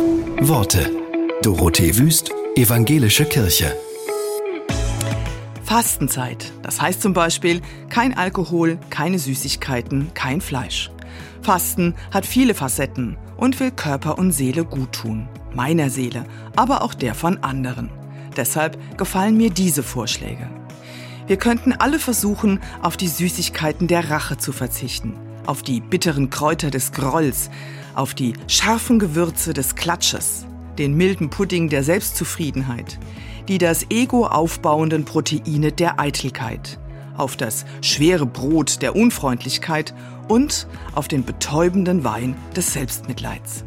Worte. Dorothee Wüst, Evangelische Kirche. Fastenzeit. Das heißt zum Beispiel kein Alkohol, keine Süßigkeiten, kein Fleisch. Fasten hat viele Facetten und will Körper und Seele gut tun. Meiner Seele, aber auch der von anderen. Deshalb gefallen mir diese Vorschläge. Wir könnten alle versuchen, auf die Süßigkeiten der Rache zu verzichten, auf die bitteren Kräuter des Grolls, auf die scharfen Gewürze des Klatsches, den milden Pudding der Selbstzufriedenheit, die das Ego aufbauenden Proteine der Eitelkeit, auf das schwere Brot der Unfreundlichkeit und auf den betäubenden Wein des Selbstmitleids.